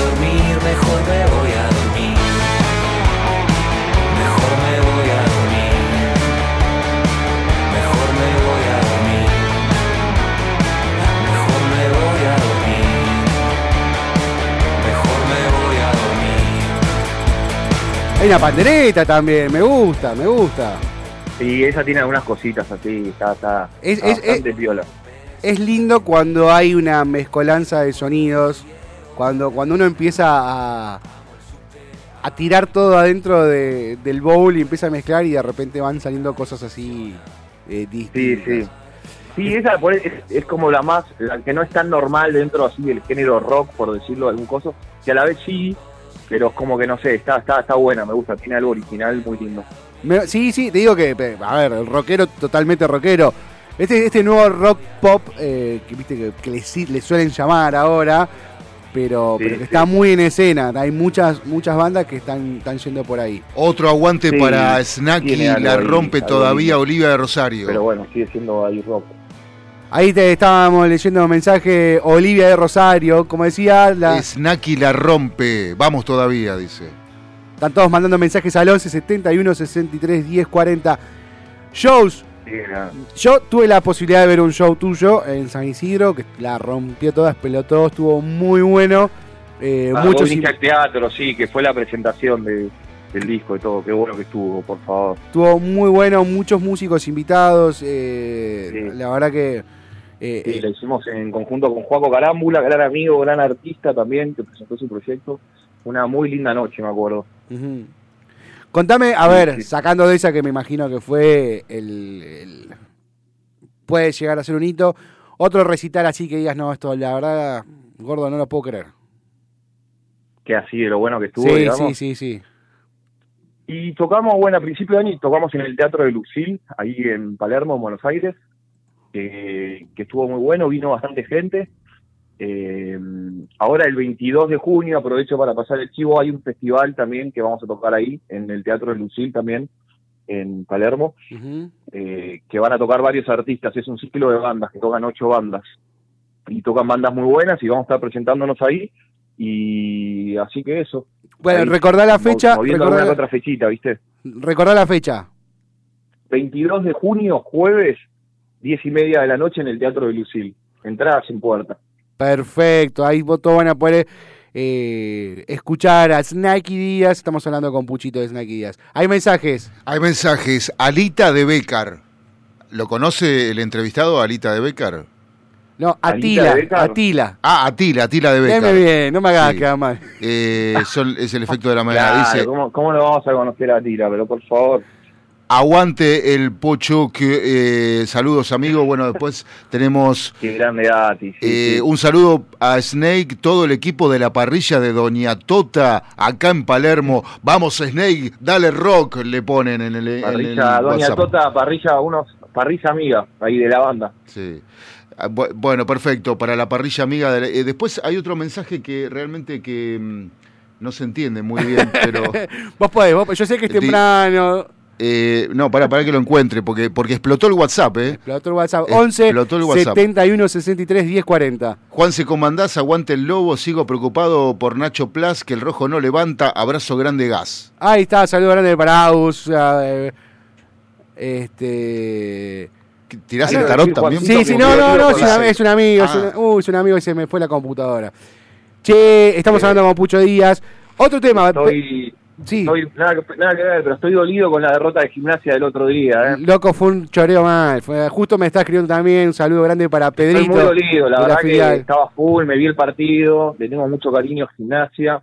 Hay una pandereta también, me gusta, me gusta. Y esa tiene algunas cositas así, está, está, Es- está es- bastante piola. Es lindo cuando hay una mezcolanza de sonidos, cuando, cuando uno empieza a, a tirar todo adentro de- del bowl y empieza a mezclar y de repente van saliendo cosas así eh, Sí, distintas. sí. Sí, esa es, es como la más, la que no es tan normal dentro así del género rock, por decirlo de algún coso, que a la vez sí, pero es como que no sé, está, está, está buena, me gusta, tiene algo original muy lindo. Me- sí, sí, te digo que, a ver, el rockero totalmente rockero. Este, este nuevo rock pop, eh, que viste que, que le, le suelen llamar ahora, pero, Sí, pero que sí. está muy en escena. Hay muchas muchas bandas que están, están yendo por ahí. Otro aguante Sí, para Snacky, la rompe todavía ahí. Olivia de Rosario. Pero bueno, sigue siendo ahí rock. Ahí te estábamos leyendo un mensaje, Olivia de Rosario, como decía, la, Snacky la rompe. Vamos todavía, dice. están todos mandando mensajes al 11 71 63 10 40. Shows, yo tuve la posibilidad de ver un show tuyo en San Isidro, que la rompió toda, explotó, estuvo muy bueno. Eh, Ah, muchos vos viniste al teatro, sí, que fue la presentación de, el disco y todo. Qué bueno que estuvo, por favor. Estuvo muy bueno, muchos músicos invitados. eh, La verdad que. eh, Sí, la hicimos en conjunto con Juaco Carámbula, gran amigo, gran artista también, que presentó su proyecto. Una muy linda noche, me acuerdo. Contame, a Sí, ver, sacando de esa que me imagino que fue el, el- Puede llegar a ser un hito. Otro recital así que digas, no, esto la verdad, gordo, no lo puedo creer. Que así de lo bueno que estuvo, sí, digamos. sí, sí, sí. Y tocamos, bueno, a principio de año tocamos en el Teatro de Lucil, ahí en Palermo, en Buenos Aires, eh, que estuvo muy bueno, vino bastante gente. Eh, ahora el 22 de junio, aprovecho para pasar el chivo, hay un festival también que vamos a tocar ahí, en el Teatro de Lucil también, en Palermo, eh, que van a tocar varios artistas, es un ciclo de bandas, que tocan ocho bandas, y tocan bandas muy buenas y vamos a estar presentándonos ahí, y así que eso. Bueno, Ahí, recordá la fecha. Recordá, que otra fechita, ¿viste? recordá la fecha. 22 de junio, jueves, 10 y media de la noche en el Teatro de Lucil. Entradas sin puerta. Perfecto, ahí vos todos van a poder eh, escuchar a Snakey Díaz. Estamos hablando con Puchito de Snakey Díaz. Hay mensajes. Hay mensajes. Alita de Becar. ¿Lo conoce el entrevistado, Alita de Becar? No, Atila. Atila. Ah, Atila, Atila de Deme Becar. bien, no me hagas Sí. quedar mal. Eh, son- es el efecto de la. Claro, Dice, ¿cómo, cómo no vamos a conocer a Tira? Pero por favor. aguante el pocho. Que, eh, saludos, amigos. Bueno, después tenemos Qué grande Ati. sí, eh, sí. un saludo a Snake, todo el equipo de la parrilla de Doña Tota, acá en Palermo. Vamos, Snake, dale rock, le ponen en el, en el Parrilla, Doña WhatsApp. Tota, parrilla, unos, parrilla amiga ahí de la banda. Sí. Ah, bu- Bueno, perfecto, para la parrilla amiga. de la- eh, después hay otro mensaje que realmente que mm, no se entiende muy bien, pero... Vos podés, vos, yo sé que es temprano. eh, no, para, para que lo encuentre, porque, porque explotó el WhatsApp, ¿eh? Explotó el WhatsApp. 11 Explotó el WhatsApp. 71 63 10 40. Juan se comandás, aguante el lobo, sigo preocupado por Nacho Plas, que el rojo no levanta, abrazo grande gas. Ahí está, saludo grande para Aus. este. ¿Tirás Ah, el tarot también? Sí, sí, no, no, no, es, un amigo. es Ah. un- uh, es un amigo y se me fue la computadora. Che, estamos Eh, hablando con Pucho Díaz. Otro tema. Estoy, sí, estoy nada, que- nada que ver, pero estoy dolido con la derrota de gimnasia del otro día. ¿eh? loco, fue un choreo mal. Fue, justo me está escribiendo también. Un saludo grande para Pedrito. Estoy muy dolido, la verdad que estaba full, me vi el partido, le tengo mucho cariño a gimnasia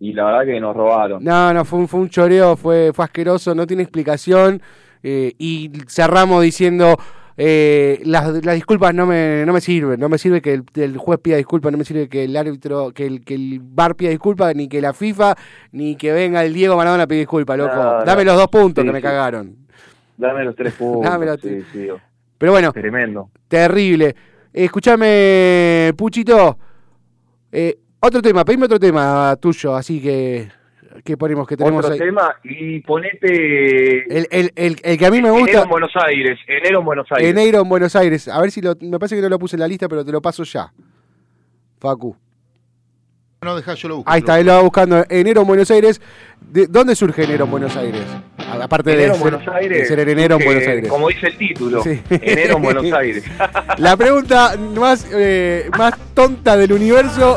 y la verdad que nos robaron. No, no, fue un, fue un choreo, fue, fue asqueroso, no tiene explicación. Eh, y cerramos diciendo, eh, las, las disculpas no me, no me sirven, no me sirve que el, el juez pida disculpas, no me sirve que el árbitro, que el, que el bar pida disculpas, ni que la FIFA, ni que venga el Diego Maradona a pedir disculpas, loco. No, no. Dame los dos puntos Sí, que me cagaron. Dame los tres puntos. Dame los sí, tres. sí, Pero bueno, tremendo. terrible. Escúchame, Puchito. eh, otro tema, pedime otro tema tuyo, así que, que ponemos que tenemos Otro ahí. tema y ponete El, el, el, el que a mí me enero gusta. en Buenos Aires, enero en Buenos Aires. Enero en Buenos Aires. A ver si lo. Me parece que no lo puse en la lista, pero te lo paso ya. Facu. No, dejá, yo lo busco. Ahí está, él lo va buscando. Enero en Buenos Aires. ¿De ¿Dónde surge enero en Buenos Aires? Aparte de enero en ser, Buenos Aires. de ser en enero en Buenos Aires. Como dice el título, Sí. enero en Buenos Aires. La pregunta más, eh, más tonta del universo.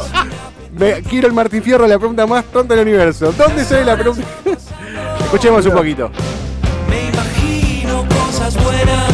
Me- quiero el Martín Fierro, la pregunta más tonta del universo. ¿Dónde sale la pregunta? Escuchemos un poquito. Me imagino cosas buenas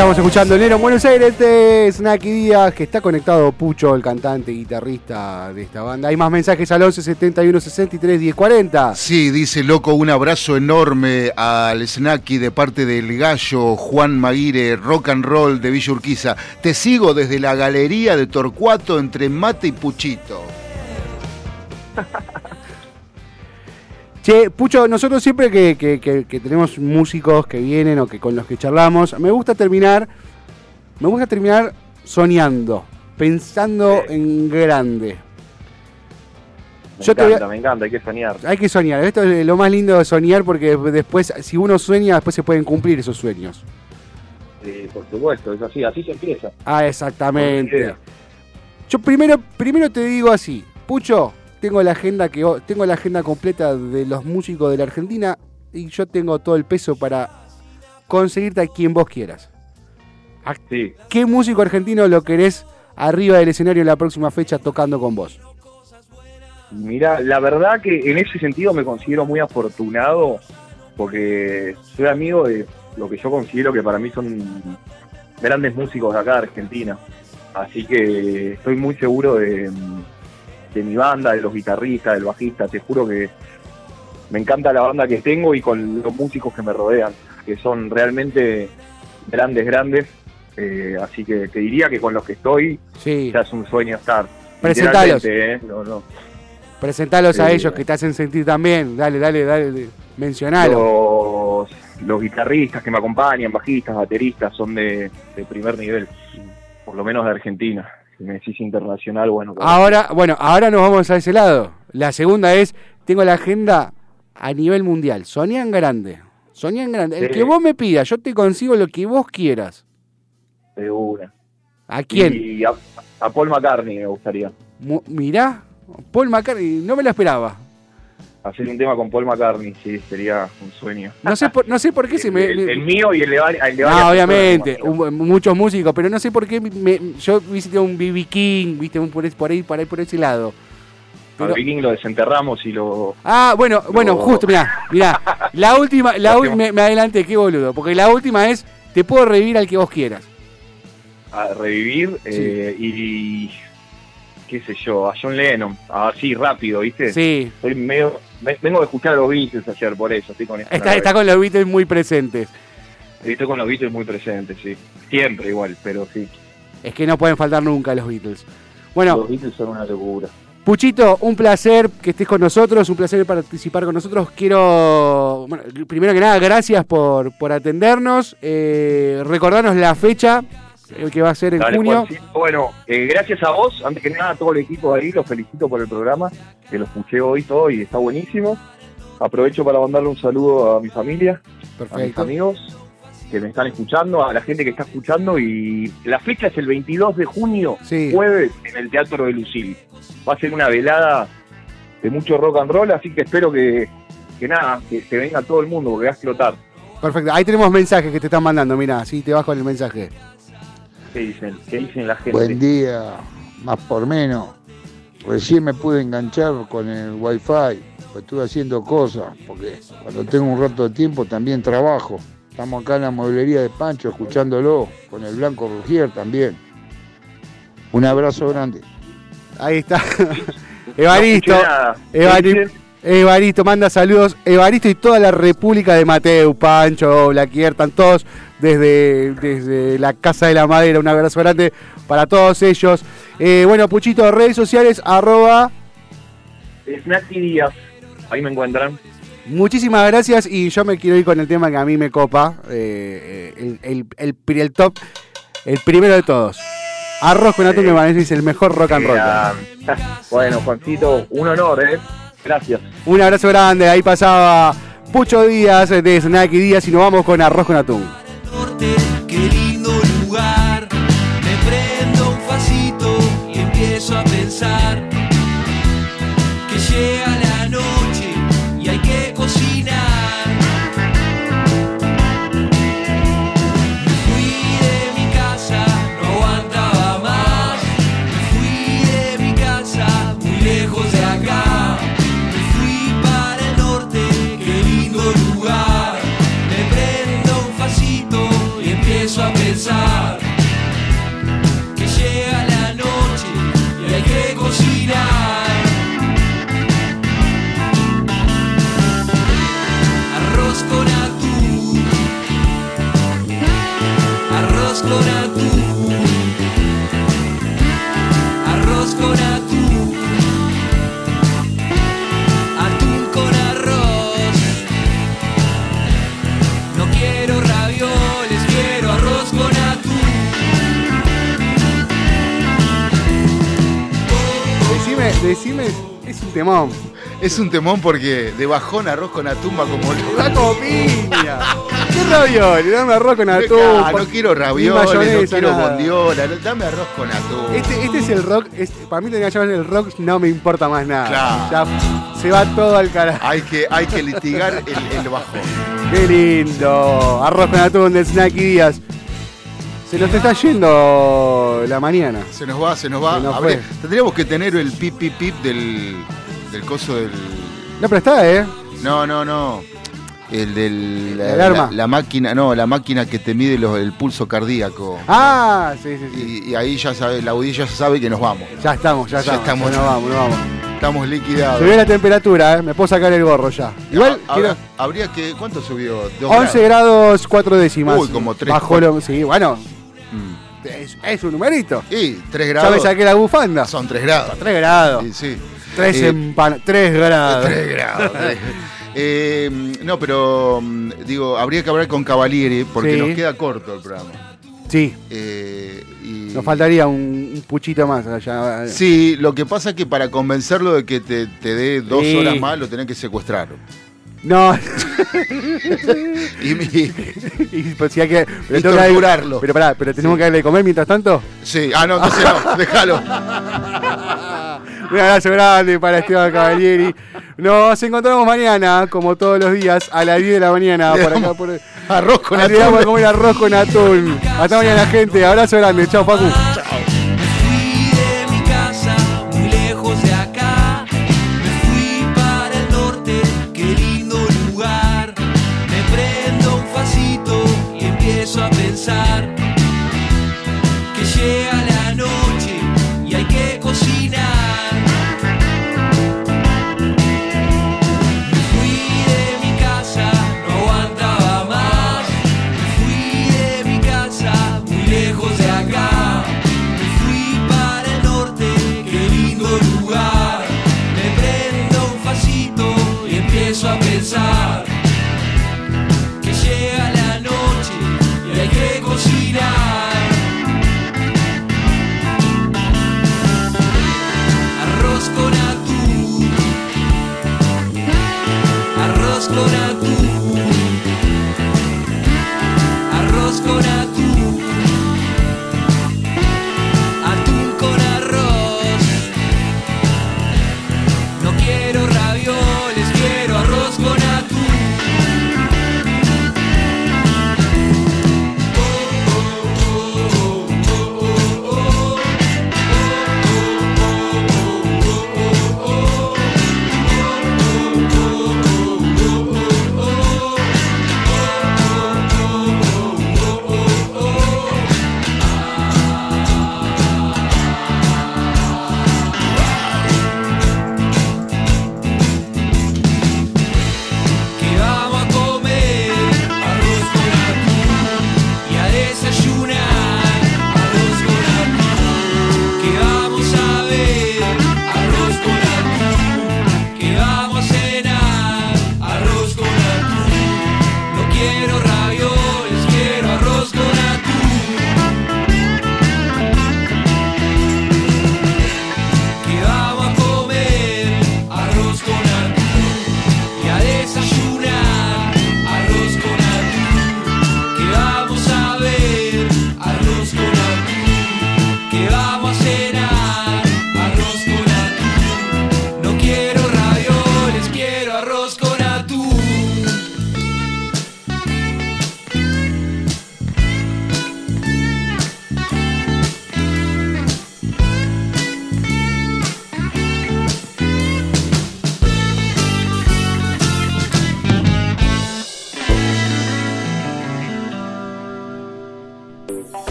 estamos escuchando Enero en Buenos Aires de Snacky Díaz, que está conectado Pucho, el cantante y guitarrista de esta banda. Hay más mensajes al 11 71 63 10 40. Sí, dice loco, un abrazo enorme al Snacky de parte del gallo Juan Maguire, rock and roll de Villa Urquiza. Te sigo desde la galería de Torcuato entre Mate y Puchito. Che, Pucho, nosotros siempre que, que- que- que tenemos músicos que vienen o que con los que charlamos, me gusta terminar, me gusta terminar soñando, pensando en grande. Me Yo voy encanta, me encanta, hay que soñar. Hay que soñar, esto es lo más lindo de soñar porque después, si uno sueña, después se pueden cumplir esos sueños. Sí, por supuesto, es así, así se empieza. Ah, exactamente. Yo primero, primero te digo así, Pucho, tengo la agenda que tengo la agenda completa de los músicos de la Argentina y yo tengo todo el peso para conseguirte a quien vos quieras. Sí, ¿Qué músico argentino lo querés arriba del escenario en la próxima fecha tocando con vos? Mira, la verdad que en ese sentido me considero muy afortunado porque soy amigo de lo que yo considero que para mí son grandes músicos de acá de Argentina. Así que estoy muy seguro de, de mi banda, de los guitarristas, del bajista. Te juro que me encanta la banda que tengo y con los músicos que me rodean, que son realmente grandes, grandes. Eh, así que te diría que con los que estoy Sí, ya es un sueño estar. Presentalos. ¿eh? No, no. presentalos a ellos que te hacen sentir también. Dale, dale, dale, mencionalo. Los, los guitarristas que me acompañan, bajistas, bateristas, son de, de primer nivel, por lo menos de Argentina. Si me decís internacional, bueno, Ahora, bueno, ahora nos vamos a ese lado. La segunda es, tengo la agenda a nivel mundial. Soñá en grande. Soñá en grande. El que vos me pidas, yo te consigo lo que vos quieras. de una. ¿A quién? Y a, a Paul McCartney me gustaría Mu- Mirá, Paul McCartney, no me lo esperaba. Hacer un tema con Paul McCartney, sí, sería un sueño. No sé por, no sé por qué se me... el, el mío y el de, el de varias No, obviamente, un- muchos músicos, pero no sé por qué me- yo visité un BB King, viste, un por, por ahí, por ahí, por ese lado. Pero- Viking lo desenterramos y lo... Ah, bueno, bueno, No. justo, mirá, mirá. La última, la ul- me, me adelanté, qué boludo. Porque la última es, te puedo revivir al que vos quieras. a revivir eh, y qué sé yo, a John Lennon, así rápido, ¿viste? Sí. Estoy medio, ve- vengo de escuchar a los Beatles ayer, por eso estoy con Está, está con los Beatles muy presentes. Estoy con los Beatles muy presentes, sí. Siempre igual, pero sí. Es que no pueden faltar nunca los Beatles. Bueno, Los Beatles son una locura. Puchito, un placer que estés con nosotros, un placer participar con nosotros. Quiero, bueno, primero que nada, gracias por, por atendernos. Eh, recordarnos la fecha, el que va a ser en Dale, junio. Bueno, eh, gracias a vos, antes que nada a todo el equipo ahí, los felicito por el programa, que lo escuché hoy todo y está buenísimo. Aprovecho para mandarle un saludo a mi familia, a mis amigos que me están escuchando, a la gente que está escuchando y la fecha es el 22 de junio, Sí. jueves, en el Teatro de Lucil. Va a ser una velada de mucho rock and roll, así que espero que, que nada, que se venga todo el mundo porque va a explotar. Perfecto. Ahí tenemos mensajes que te están mandando. Mira, sí, te vas con el mensaje. ¿Qué dicen? ¿Qué dicen la gente? Buen día, más por menos. Recién me pude enganchar con el wifi, pues estuve haciendo cosas, porque cuando tengo un rato de tiempo también trabajo. Estamos acá en la mueblería de Pancho escuchándolo, con el Blanco Rugier también. Un abrazo grande. Ahí está. Evaristo. escuché nada. ¿Qué Evaristo, manda saludos. Evaristo y toda la República de Mateo, Pancho, Blaquier, están todos desde, desde la Casa de la Madera. Un abrazo grande para todos ellos. Eh, bueno, Puchito, redes sociales, arroba. Snacky Díaz, ahí me encuentran. Muchísimas gracias y yo me quiero ir con el tema que a mí me copa. eh, eh, el, el, el, el top, el primero de todos. Arroz con atún me parece es el mejor rock and roll. Bueno, Juancito, un honor, ¿eh? Gracias. Un abrazo grande, ahí pasaba Pucho Díaz de Snacky Díaz y nos vamos con Arroz con atún. Decime, es un temón. Es un temón porque de bajón arroz con atún va como Va como piña. ¿Qué ravioli? Dame arroz con atún. Ah, no quiero ravioles, no quiero nada. bondiola, dame arroz con atún. Este, este es el rock, para mí tenía que llamar el rock, no me importa más nada. Claro. Ya se va todo al carajo. Hay que, hay que litigar el, el bajón. Qué lindo. Arroz con atún de Snacky Díaz. Se nos está yendo la mañana. Se nos va, se nos va. Se nos Habría- tendríamos que tener el pip pip pip del, del coso del. No, pero está, ¿eh? No, no, no. El del. La alarma. La, la máquina, no, la máquina que te mide los- el pulso cardíaco. Ah, sí, sí, sí. Y, y ahí ya sabe, la audilla ya sabe que nos vamos. Ya estamos, ya Ya estamos. estamos. Nos vamos, nos vamos. Estamos liquidados. Subió la temperatura, ¿eh? Me puedo sacar el gorro ya. Igual, Ah, quiero- habría que. ¿Cuánto subió? Dos 11 grados 4 décimas. Uy, como tres, cuatro. lo, sí, bueno. Es, es un numerito. 3 Ya grados. me saqué la bufanda. Son 3 grados. 3 grados. Sí, sí. 3 Eh, empan 3 grados. 3 grados. tres. Eh, no, pero mm, digo, habría que hablar con Cavalieri porque Sí. nos queda corto el programa. Sí, Eh, y- nos faltaría un, un puchito más allá. Sí, lo que pasa es que para convencerlo de que te, te dé dos Sí. horas más lo tenés que secuestrar. No, Y, mi- y pues si hay que. pero Y tengo que torturarlo. Pero pará, pero tenemos que darle de comer mientras tanto. sí, ah, no, entonces no, déjalo. Un abrazo grande para Esteban Cavalieri. Nos encontramos mañana, como todos los días, a las 10 de la mañana. Le Por acá, damos por... Arroz con Le vamos a atún. comer arroz con atún. Hasta mañana, gente. Abrazo grande. Chao, Facu. Me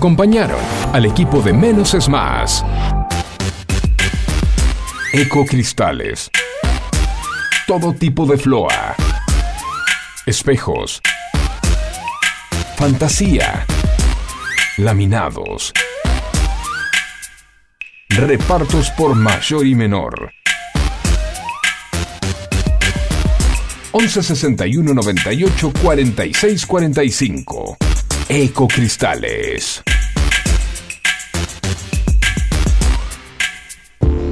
acompañaron al equipo de Menos es Más. Ecocristales. Todo tipo de floa. Espejos. Fantasía. Laminados. Repartos por mayor y menor. 11 61 98 46 45. Ecocristales.